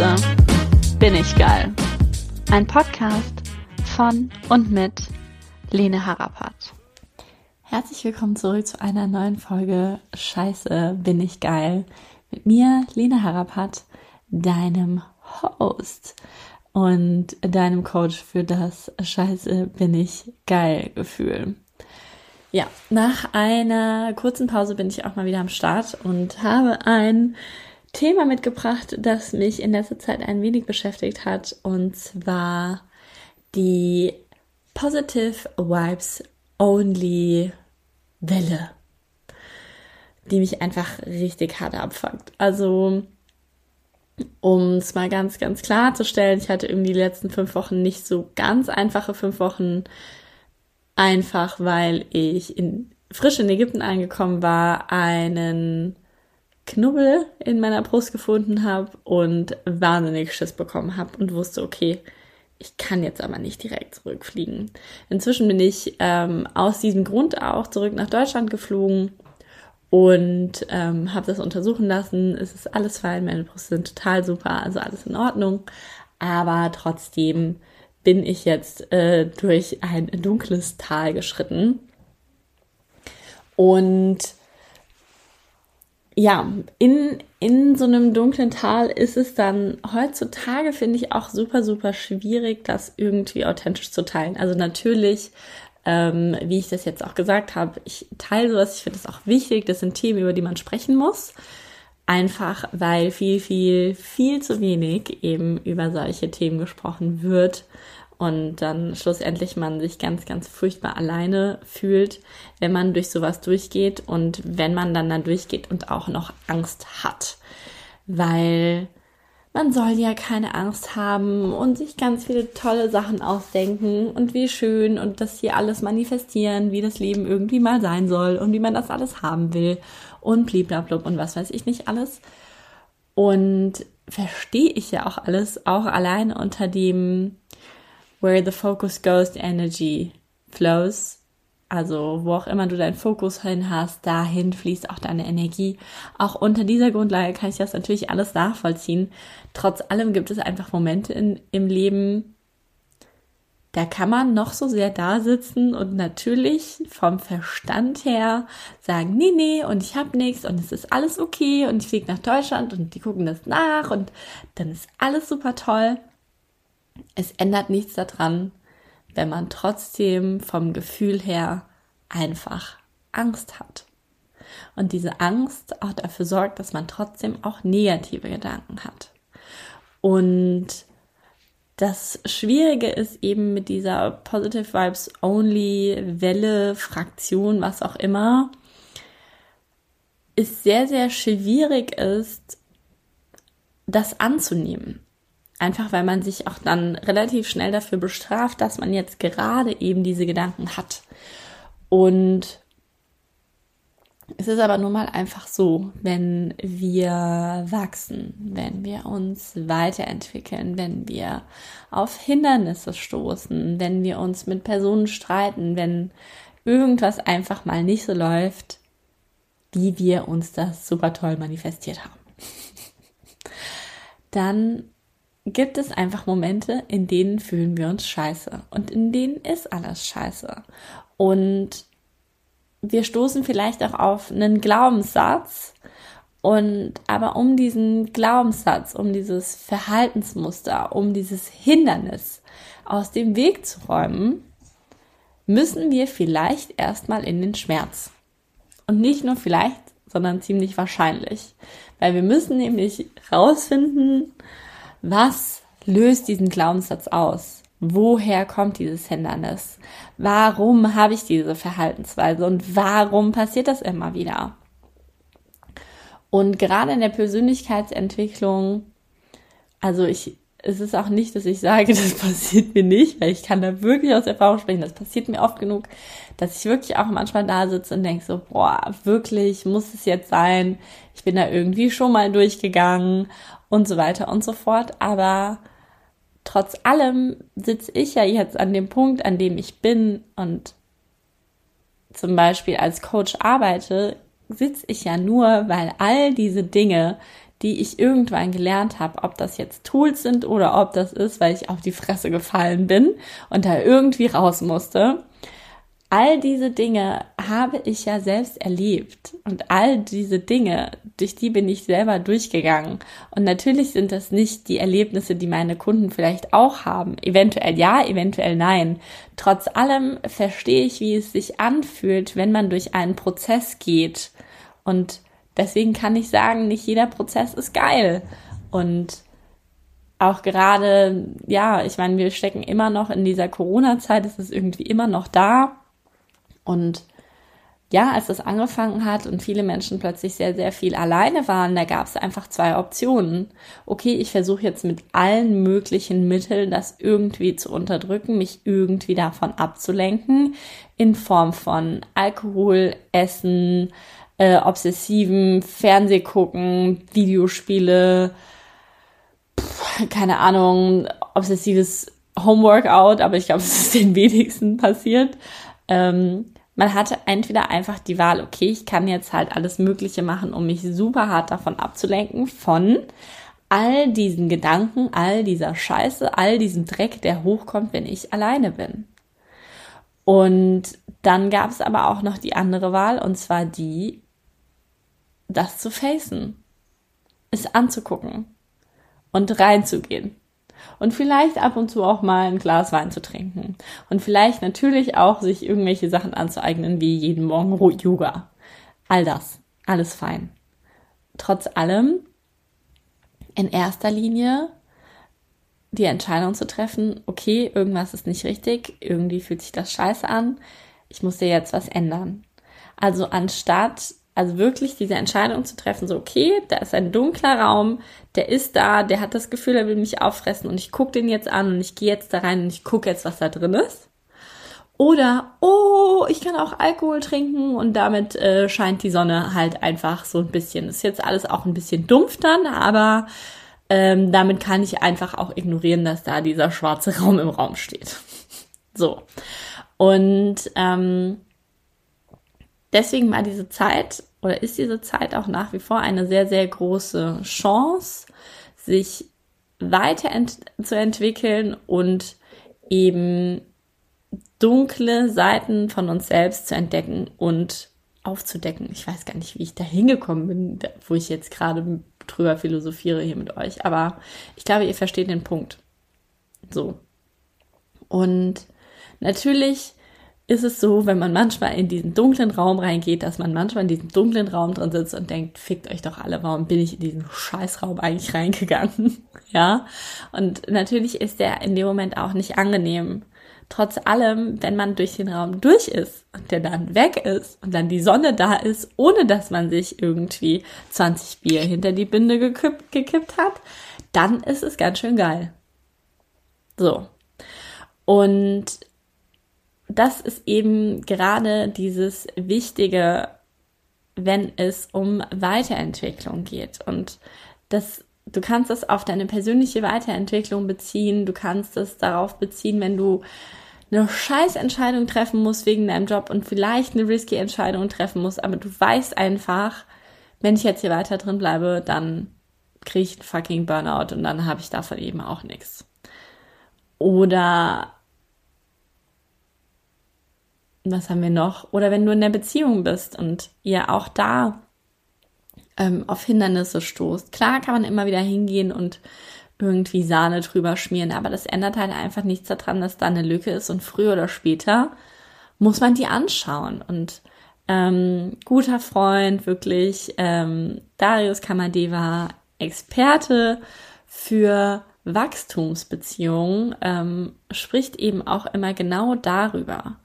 Scheiße, bin ich geil. Ein Podcast von und mit Lene Harapat. Herzlich willkommen zurück zu einer neuen Folge Scheiße, bin ich geil. Mit mir, Lene Harapat, deinem Host und deinem Coach für das Scheiße, bin ich geil Gefühl. Ja, nach einer kurzen Pause bin ich auch mal wieder am Start und habe ein Thema mitgebracht, das mich in letzter Zeit ein wenig beschäftigt hat, und zwar die Positive Vibes Only Welle, die mich einfach richtig hart abfuckt. Also, um es mal ganz, ganz klar zu stellen, ich hatte irgendwie die letzten fünf Wochen nicht so ganz einfache fünf Wochen, einfach weil ich in, frisch in Ägypten angekommen war, einen Knubbel in meiner Brust gefunden habe und wahnsinnig Schiss bekommen habe und wusste, okay, ich kann jetzt aber nicht direkt zurückfliegen. Inzwischen bin ich ähm, aus diesem Grund auch zurück nach Deutschland geflogen und ähm, habe das untersuchen lassen. Es ist alles fein, meine Brüste sind total super, also alles in Ordnung. Aber trotzdem bin ich jetzt äh, durch ein dunkles Tal geschritten. Und ja, in, in so einem dunklen Tal ist es dann heutzutage, finde ich, auch super, super schwierig, das irgendwie authentisch zu teilen. Also natürlich, ähm, wie ich das jetzt auch gesagt habe, ich teile sowas, ich finde das auch wichtig, das sind Themen, über die man sprechen muss. Einfach weil viel, viel, viel zu wenig eben über solche Themen gesprochen wird und dann schlussendlich man sich ganz, ganz furchtbar alleine fühlt, wenn man durch sowas durchgeht und wenn man dann da durchgeht und auch noch Angst hat. Weil man soll ja keine Angst haben und sich ganz viele tolle Sachen ausdenken und wie schön und das hier alles manifestieren, wie das Leben irgendwie mal sein soll und wie man das alles haben will und bliblablub und was weiß ich nicht alles. Und verstehe ich ja auch alles, auch alleine unter dem, where the focus goes, the energy flows. Also wo auch immer du deinen Fokus hin hast, dahin fließt auch deine Energie. Auch unter dieser Grundlage kann ich das natürlich alles nachvollziehen. Trotz allem gibt es einfach Momente in, im Leben, da kann man noch so sehr da sitzen und natürlich vom Verstand her sagen, nee, nee, und ich hab nichts und es ist alles okay und ich fliege nach Deutschland und die gucken das nach und dann ist alles super toll es ändert nichts daran, wenn man trotzdem vom Gefühl her einfach Angst hat. Und diese Angst auch dafür sorgt, dass man trotzdem auch negative Gedanken hat. Und das Schwierige ist eben mit dieser Positive Vibes Only Welle, Fraktion, was auch immer, ist sehr, sehr schwierig ist, das anzunehmen. Einfach weil man sich auch dann relativ schnell dafür bestraft, dass man jetzt gerade eben diese Gedanken hat. Und es ist aber nun mal einfach so, wenn wir wachsen, wenn wir uns weiterentwickeln, wenn wir auf Hindernisse stoßen, wenn wir uns mit Personen streiten, wenn irgendwas einfach mal nicht so läuft, wie wir uns das super toll manifestiert haben. Dann gibt es einfach Momente, in denen fühlen wir uns scheiße und in denen ist alles scheiße. Und wir stoßen vielleicht auch auf einen Glaubenssatz und aber um diesen Glaubenssatz, um dieses Verhaltensmuster, um dieses Hindernis aus dem Weg zu räumen, müssen wir vielleicht erstmal in den Schmerz. Und nicht nur vielleicht, sondern ziemlich wahrscheinlich. Weil wir müssen nämlich rausfinden, was löst diesen Glaubenssatz aus? Woher kommt dieses Hindernis? Warum habe ich diese Verhaltensweise und warum passiert das immer wieder? Und gerade in der Persönlichkeitsentwicklung, also ich, es ist auch nicht, dass ich sage, das passiert mir nicht, weil ich kann da wirklich aus Erfahrung sprechen. Das passiert mir oft genug, dass ich wirklich auch manchmal da sitze und denke so, boah, wirklich, muss es jetzt sein? Ich bin da irgendwie schon mal durchgegangen und so weiter und so fort. Aber trotz allem sitze ich ja jetzt an dem Punkt, an dem ich bin und zum Beispiel als Coach arbeite, sitze ich ja nur, weil all diese Dinge, die ich irgendwann gelernt habe, ob das jetzt Tools sind oder ob das ist, weil ich auf die Fresse gefallen bin und da irgendwie raus musste. All diese Dinge habe ich ja selbst erlebt und all diese Dinge, durch die bin ich selber durchgegangen. Und natürlich sind das nicht die Erlebnisse, die meine Kunden vielleicht auch haben. Eventuell ja, eventuell nein. Trotz allem verstehe ich, wie es sich anfühlt, wenn man durch einen Prozess geht. Und deswegen kann ich sagen, nicht jeder Prozess ist geil. Und auch gerade, ja, ich meine, wir stecken immer noch in dieser Corona-Zeit, es ist irgendwie immer noch da. Und ja, als das angefangen hat und viele Menschen plötzlich sehr, sehr viel alleine waren, da gab es einfach zwei Optionen. Okay, ich versuche jetzt mit allen möglichen Mitteln das irgendwie zu unterdrücken, mich irgendwie davon abzulenken, in Form von Alkohol, Essen, äh, obsessiven Fernsehgucken, Videospiele, pff, keine Ahnung, obsessives Homeworkout, aber ich glaube, es ist den wenigsten passiert. Ähm, man hatte entweder einfach die Wahl, okay, ich kann jetzt halt alles Mögliche machen, um mich super hart davon abzulenken, von all diesen Gedanken, all dieser Scheiße, all diesem Dreck, der hochkommt, wenn ich alleine bin. Und dann gab es aber auch noch die andere Wahl, und zwar die, das zu facen, es anzugucken und reinzugehen und vielleicht ab und zu auch mal ein Glas Wein zu trinken und vielleicht natürlich auch sich irgendwelche Sachen anzueignen, wie jeden Morgen Yoga. All das, alles fein. Trotz allem, in erster Linie die Entscheidung zu treffen, okay, irgendwas ist nicht richtig, irgendwie fühlt sich das scheiße an, ich muss dir jetzt was ändern. Also anstatt also wirklich diese Entscheidung zu treffen, so okay, da ist ein dunkler Raum, der ist da, der hat das Gefühl, er will mich auffressen und ich gucke den jetzt an und ich gehe jetzt da rein und ich gucke jetzt, was da drin ist. Oder, oh, ich kann auch Alkohol trinken und damit äh, scheint die Sonne halt einfach so ein bisschen. ist jetzt alles auch ein bisschen dumpf dann, aber ähm, damit kann ich einfach auch ignorieren, dass da dieser schwarze Raum im Raum steht. so. Und ähm, deswegen war diese Zeit oder ist diese Zeit auch nach wie vor eine sehr, sehr große Chance, sich weiterzuentwickeln und eben dunkle Seiten von uns selbst zu entdecken und aufzudecken. Ich weiß gar nicht, wie ich da hingekommen bin, wo ich jetzt gerade drüber philosophiere hier mit euch, aber ich glaube, ihr versteht den Punkt. So. Und natürlich ist es so, wenn man manchmal in diesen dunklen Raum reingeht, dass man manchmal in diesem dunklen Raum drin sitzt und denkt, fickt euch doch alle, warum bin ich in diesen Scheißraum eigentlich reingegangen? ja. Und natürlich ist der in dem Moment auch nicht angenehm. Trotz allem, wenn man durch den Raum durch ist und der dann weg ist und dann die Sonne da ist, ohne dass man sich irgendwie 20 Bier hinter die Binde gekippt, gekippt hat, dann ist es ganz schön geil. So. Und das ist eben gerade dieses Wichtige, wenn es um Weiterentwicklung geht. Und das, du kannst es auf deine persönliche Weiterentwicklung beziehen. Du kannst es darauf beziehen, wenn du eine scheiß Entscheidung treffen musst wegen deinem Job und vielleicht eine risky Entscheidung treffen musst, aber du weißt einfach, wenn ich jetzt hier weiter drin bleibe, dann kriege ich einen fucking Burnout und dann habe ich davon eben auch nichts. Oder was haben wir noch? Oder wenn du in der Beziehung bist und ihr auch da ähm, auf Hindernisse stoßt. Klar kann man immer wieder hingehen und irgendwie Sahne drüber schmieren, aber das ändert halt einfach nichts daran, dass da eine Lücke ist und früher oder später muss man die anschauen. Und ähm, guter Freund, wirklich, ähm, Darius Kamadeva, Experte für Wachstumsbeziehungen, ähm, spricht eben auch immer genau darüber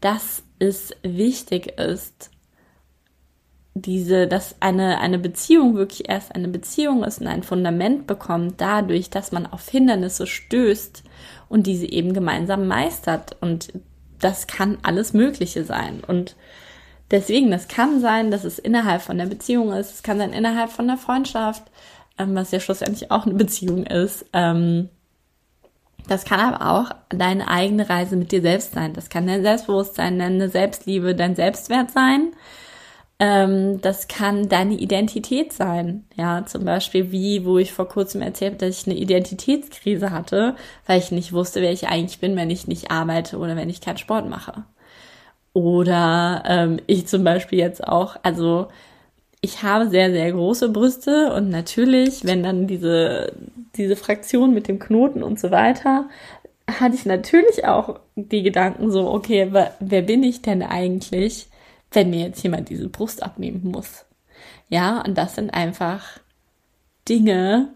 dass es wichtig ist, diese, dass eine, eine Beziehung wirklich erst eine Beziehung ist und ein Fundament bekommt, dadurch, dass man auf Hindernisse stößt und diese eben gemeinsam meistert. Und das kann alles Mögliche sein. Und deswegen, das kann sein, dass es innerhalb von der Beziehung ist, es kann sein innerhalb von der Freundschaft, ähm, was ja schlussendlich auch eine Beziehung ist. Ähm, das kann aber auch deine eigene Reise mit dir selbst sein. Das kann dein Selbstbewusstsein, deine Selbstliebe, dein Selbstwert sein. Ähm, das kann deine Identität sein. Ja, zum Beispiel wie, wo ich vor kurzem erzählt habe, dass ich eine Identitätskrise hatte, weil ich nicht wusste, wer ich eigentlich bin, wenn ich nicht arbeite oder wenn ich keinen Sport mache. Oder ähm, ich zum Beispiel jetzt auch, also ich habe sehr, sehr große Brüste und natürlich, wenn dann diese, diese Fraktion mit dem Knoten und so weiter, hatte ich natürlich auch die Gedanken so, okay, wer, bin ich denn eigentlich, wenn mir jetzt jemand diese Brust abnehmen muss? Ja, und das sind einfach Dinge,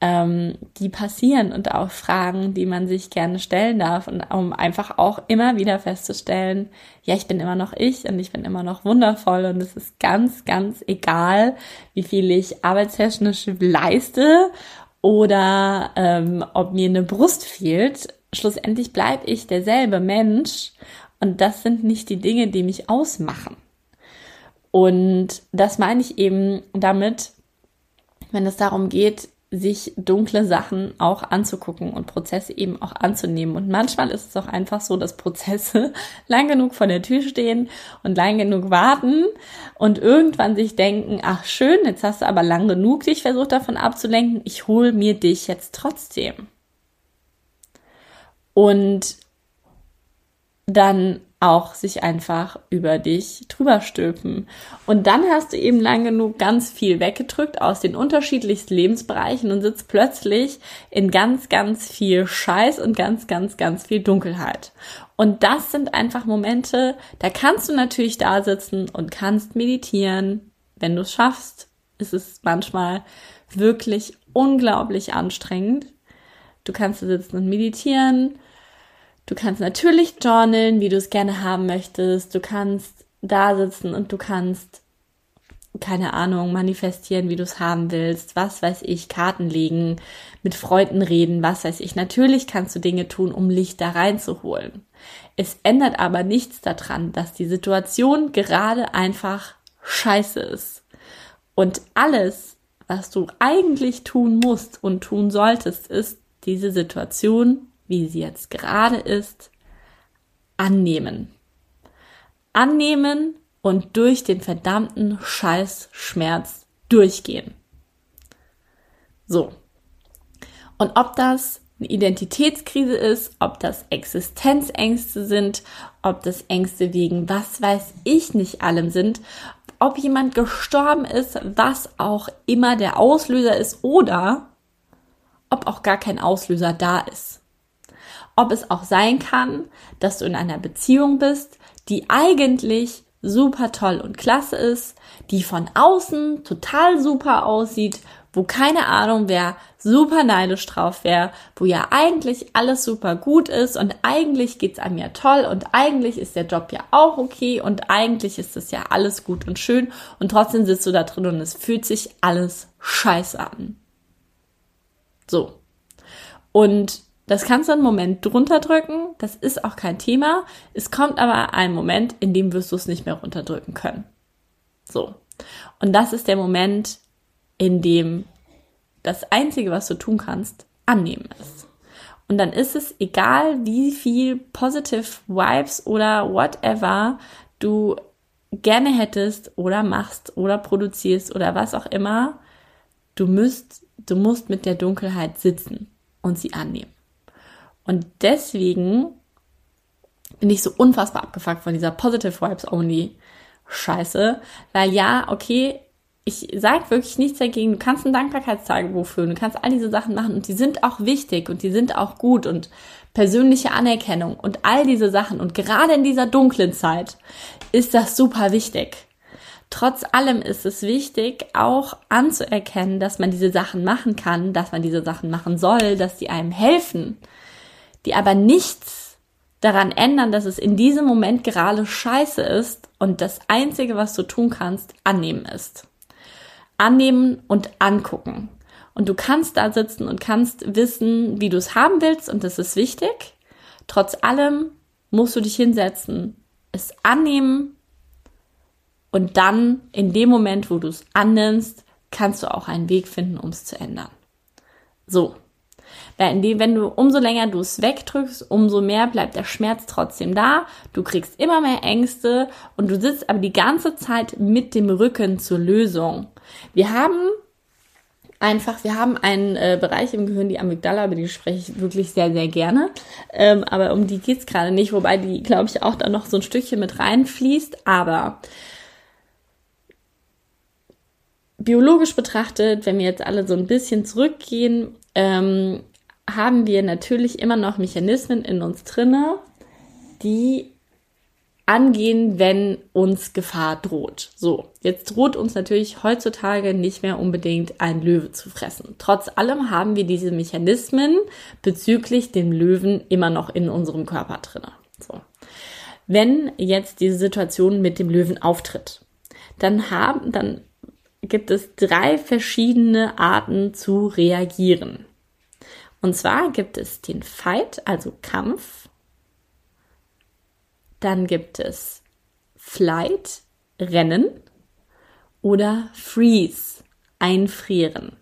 ähm, die passieren und auch Fragen, die man sich gerne stellen darf und um einfach auch immer wieder festzustellen, ja, ich bin immer noch ich und ich bin immer noch wundervoll und es ist ganz, ganz egal, wie viel ich arbeitstechnisch leiste oder ähm, ob mir eine Brust fehlt. Schlussendlich bleibe ich derselbe Mensch und das sind nicht die Dinge, die mich ausmachen. Und das meine ich eben damit, wenn es darum geht, sich dunkle Sachen auch anzugucken und Prozesse eben auch anzunehmen. Und manchmal ist es auch einfach so, dass Prozesse lang genug vor der Tür stehen und lang genug warten und irgendwann sich denken, ach schön, jetzt hast du aber lang genug dich versucht davon abzulenken, ich hol mir dich jetzt trotzdem. Und dann auch sich einfach über dich drüber stülpen. Und dann hast du eben lang genug ganz viel weggedrückt aus den unterschiedlichsten Lebensbereichen und sitzt plötzlich in ganz, ganz viel Scheiß und ganz, ganz, ganz viel Dunkelheit. Und das sind einfach Momente, da kannst du natürlich da sitzen und kannst meditieren. Wenn du es schaffst, ist es manchmal wirklich unglaublich anstrengend. Du kannst da sitzen und meditieren Du kannst natürlich journalen, wie du es gerne haben möchtest. Du kannst da sitzen und du kannst, keine Ahnung, manifestieren, wie du es haben willst. Was weiß ich, Karten legen, mit Freunden reden, was weiß ich. Natürlich kannst du Dinge tun, um Licht da reinzuholen. Es ändert aber nichts daran, dass die Situation gerade einfach scheiße ist. Und alles, was du eigentlich tun musst und tun solltest, ist, diese Situation wie sie jetzt gerade ist, annehmen. Annehmen und durch den verdammten Scheißschmerz durchgehen. So. Und ob das eine Identitätskrise ist, ob das Existenzängste sind, ob das Ängste wegen was weiß ich nicht allem sind, ob jemand gestorben ist, was auch immer der Auslöser ist oder ob auch gar kein Auslöser da ist ob es auch sein kann, dass du in einer Beziehung bist, die eigentlich super toll und klasse ist, die von außen total super aussieht, wo keine Ahnung wer super neidisch drauf wäre, wo ja eigentlich alles super gut ist und eigentlich geht's einem ja toll und eigentlich ist der Job ja auch okay und eigentlich ist es ja alles gut und schön und trotzdem sitzt du da drin und es fühlt sich alles scheiße an. So. Und das kannst du einen Moment drunter drücken, das ist auch kein Thema. Es kommt aber ein Moment, in dem wirst du es nicht mehr runterdrücken können. So. Und das ist der Moment, in dem das Einzige, was du tun kannst, annehmen ist. Und dann ist es egal, wie viel positive Vibes oder whatever du gerne hättest oder machst oder produzierst oder was auch immer, du musst, du musst mit der Dunkelheit sitzen und sie annehmen. Und deswegen bin ich so unfassbar abgefuckt von dieser Positive Vibes Only Scheiße. Weil ja, okay, ich sage wirklich nichts dagegen. Du kannst ein Dankbarkeitstagebuch führen, du kannst all diese Sachen machen und die sind auch wichtig und die sind auch gut und persönliche Anerkennung und all diese Sachen. Und gerade in dieser dunklen Zeit ist das super wichtig. Trotz allem ist es wichtig, auch anzuerkennen, dass man diese Sachen machen kann, dass man diese Sachen machen soll, dass die einem helfen die aber nichts daran ändern, dass es in diesem Moment gerade scheiße ist und das Einzige, was du tun kannst, annehmen ist. Annehmen und angucken. Und du kannst da sitzen und kannst wissen, wie du es haben willst und das ist wichtig. Trotz allem musst du dich hinsetzen, es annehmen und dann in dem Moment, wo du es annimmst, kannst du auch einen Weg finden, um es zu ändern. So, Weil wenn du, umso länger du es wegdrückst, umso mehr bleibt der Schmerz trotzdem da. Du kriegst immer mehr Ängste und du sitzt aber die ganze Zeit mit dem Rücken zur Lösung. Wir haben einfach, wir haben einen äh, Bereich im Gehirn, die Amygdala, über die spreche ich wirklich sehr, sehr gerne. Ähm, aber um die geht's gerade nicht, wobei die, glaube ich, auch da noch so ein Stückchen mit reinfließt. Aber biologisch betrachtet, wenn wir jetzt alle so ein bisschen zurückgehen, ähm, haben wir natürlich immer noch Mechanismen in uns drinne, die angehen, wenn uns Gefahr droht. So, jetzt droht uns natürlich heutzutage nicht mehr unbedingt ein Löwe zu fressen. Trotz allem haben wir diese Mechanismen bezüglich dem Löwen immer noch in unserem Körper drinne. So. Wenn jetzt diese Situation mit dem Löwen auftritt, dann haben, dann gibt es drei verschiedene Arten zu reagieren. Und zwar gibt es den Fight, also Kampf, dann gibt es Flight, Rennen oder Freeze, Einfrieren.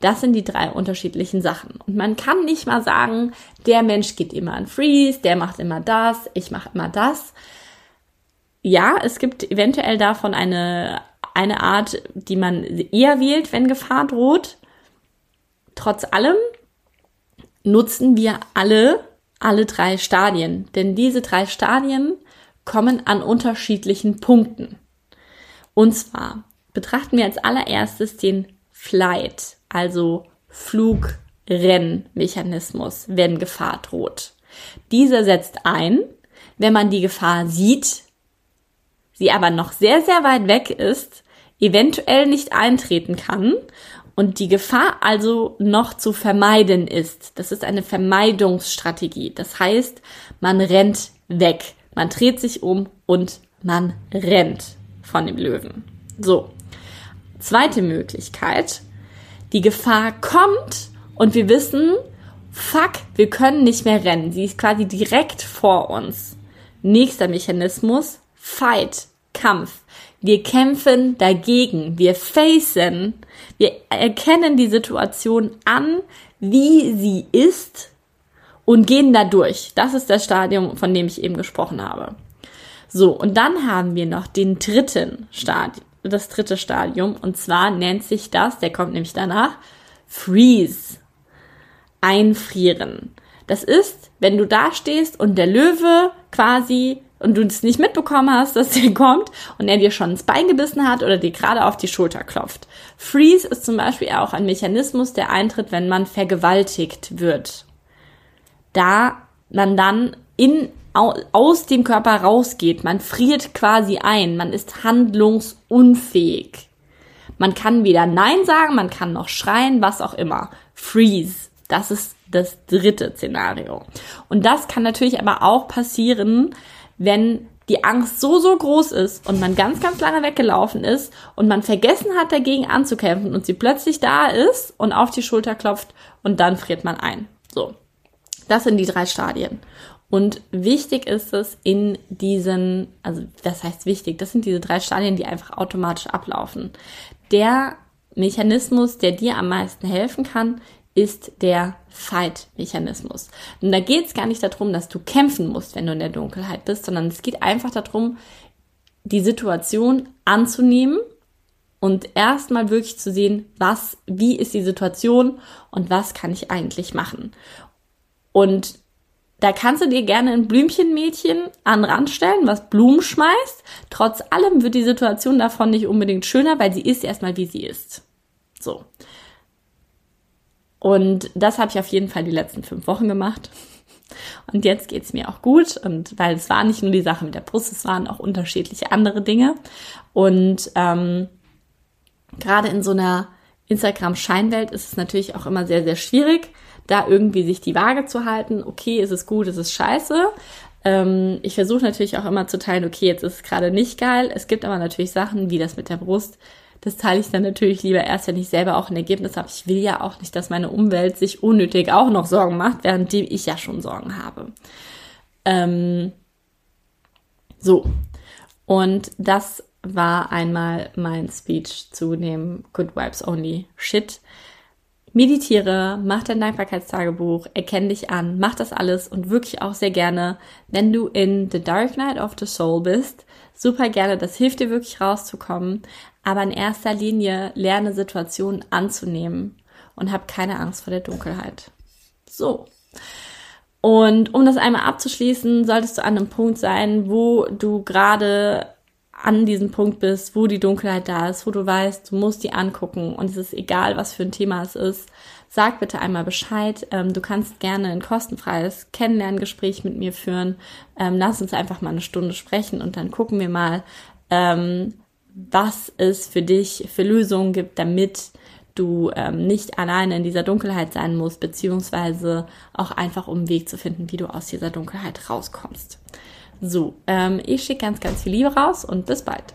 Das sind die drei unterschiedlichen Sachen. Und man kann nicht mal sagen, der Mensch geht immer an Freeze, der macht immer das, ich mache immer das. Ja, es gibt eventuell davon eine, eine Art, die man eher wählt, wenn Gefahr droht. Trotz allem nutzen wir alle alle drei Stadien. Denn diese drei Stadien kommen an unterschiedlichen Punkten. Und zwar betrachten wir als allererstes den Flight, also Flugrennmechanismus, wenn Gefahr droht. Dieser setzt ein, wenn man die Gefahr sieht, sie aber noch sehr, sehr weit weg ist, eventuell nicht eintreten kann und die Gefahr also noch zu vermeiden ist. Das ist eine Vermeidungsstrategie. Das heißt, man rennt weg, man dreht sich um und man rennt von dem Löwen. So. Zweite Möglichkeit. Die Gefahr kommt und wir wissen, fuck, wir können nicht mehr rennen. Sie ist quasi direkt vor uns. Nächster Mechanismus, Fight, Kampf. Wir kämpfen dagegen. Wir facen. Wir erkennen die Situation an, wie sie ist und gehen da durch. Das ist das Stadium, von dem ich eben gesprochen habe. So, und dann haben wir noch den dritten Stadium, das dritte Stadium, und zwar nennt sich das, der kommt nämlich danach, Freeze. Einfrieren. Das ist, wenn du da stehst und der Löwe quasi und du es nicht mitbekommen hast, dass der kommt und er dir schon ins Bein gebissen hat oder dir gerade auf die Schulter klopft. Freeze ist zum Beispiel auch ein Mechanismus, der eintritt, wenn man vergewaltigt wird. Da man dann in, aus dem Körper rausgeht, man friert quasi ein, man ist handlungsunfähig. Man kann weder Nein sagen, man kann noch schreien, was auch immer. Freeze. Das ist das dritte Szenario. Und das kann natürlich aber auch passieren, wenn die Angst so, so groß ist und man ganz, ganz lange weggelaufen ist und man vergessen hat, dagegen anzukämpfen und sie plötzlich da ist und auf die Schulter klopft und dann friert man ein. So. Das sind die drei Stadien. Und wichtig ist es in diesen, also das heißt wichtig, das sind diese drei Stadien, die einfach automatisch ablaufen. Der Mechanismus, der dir am meisten helfen kann, ist der Fight-Mechanismus. Und da geht es gar nicht darum, dass du kämpfen musst, wenn du in der Dunkelheit bist, sondern es geht einfach darum, die Situation anzunehmen und erstmal wirklich zu sehen, was, wie ist die Situation und was kann ich eigentlich machen. Und da kannst du dir gerne ein Blümchenmädchen an den Rand stellen, was Blumen schmeißt. Trotz allem wird die Situation davon nicht unbedingt schöner, weil sie ist erstmal, wie sie ist. So. Und das habe ich auf jeden Fall die letzten fünf Wochen gemacht. Und jetzt geht's mir auch gut. Und weil es war nicht nur die Sache mit der Brust, es waren auch unterschiedliche andere Dinge. Und ähm, gerade in so einer Instagram-Scheinwelt ist es natürlich auch immer sehr, sehr schwierig, da irgendwie sich die Waage zu halten. Okay, ist es gut, ist es scheiße. Ähm, ich versuche natürlich auch immer zu teilen, okay, jetzt ist es gerade nicht geil. Es gibt aber natürlich Sachen, wie das mit der Brust, das teile ich dann natürlich lieber erst, wenn ich selber auch ein Ergebnis habe. Ich will ja auch nicht, dass meine Umwelt sich unnötig auch noch Sorgen macht, während ich ja schon Sorgen habe. Ähm, so. Und das war einmal mein Speech zu dem Good Vibes Only Shit. meditiere, mach dein Dankbarkeitstagebuch, erkenn dich an, mach das alles und wirklich auch sehr gerne, wenn du in The Dark Night of the Soul bist, super gerne, das hilft dir wirklich rauszukommen, aber in erster Linie lerne Situationen anzunehmen und hab keine Angst vor der Dunkelheit. So. Und um das einmal abzuschließen, solltest du an einem Punkt sein, wo du gerade an diesem Punkt bist, wo die Dunkelheit da ist, wo du weißt, du musst die angucken und es ist egal, was für ein Thema es ist, sag bitte einmal Bescheid. Ähm, du kannst gerne ein kostenfreies Kennenlerngespräch mit mir führen. Ähm, lass uns einfach mal eine Stunde sprechen und dann gucken wir mal, ähm, was es für dich für Lösungen gibt, damit du ähm, nicht alleine in dieser Dunkelheit sein musst, beziehungsweise auch einfach um einen Weg zu finden, wie du aus dieser Dunkelheit rauskommst. So, ähm, ich schicke ganz, ganz viel Liebe raus und bis bald.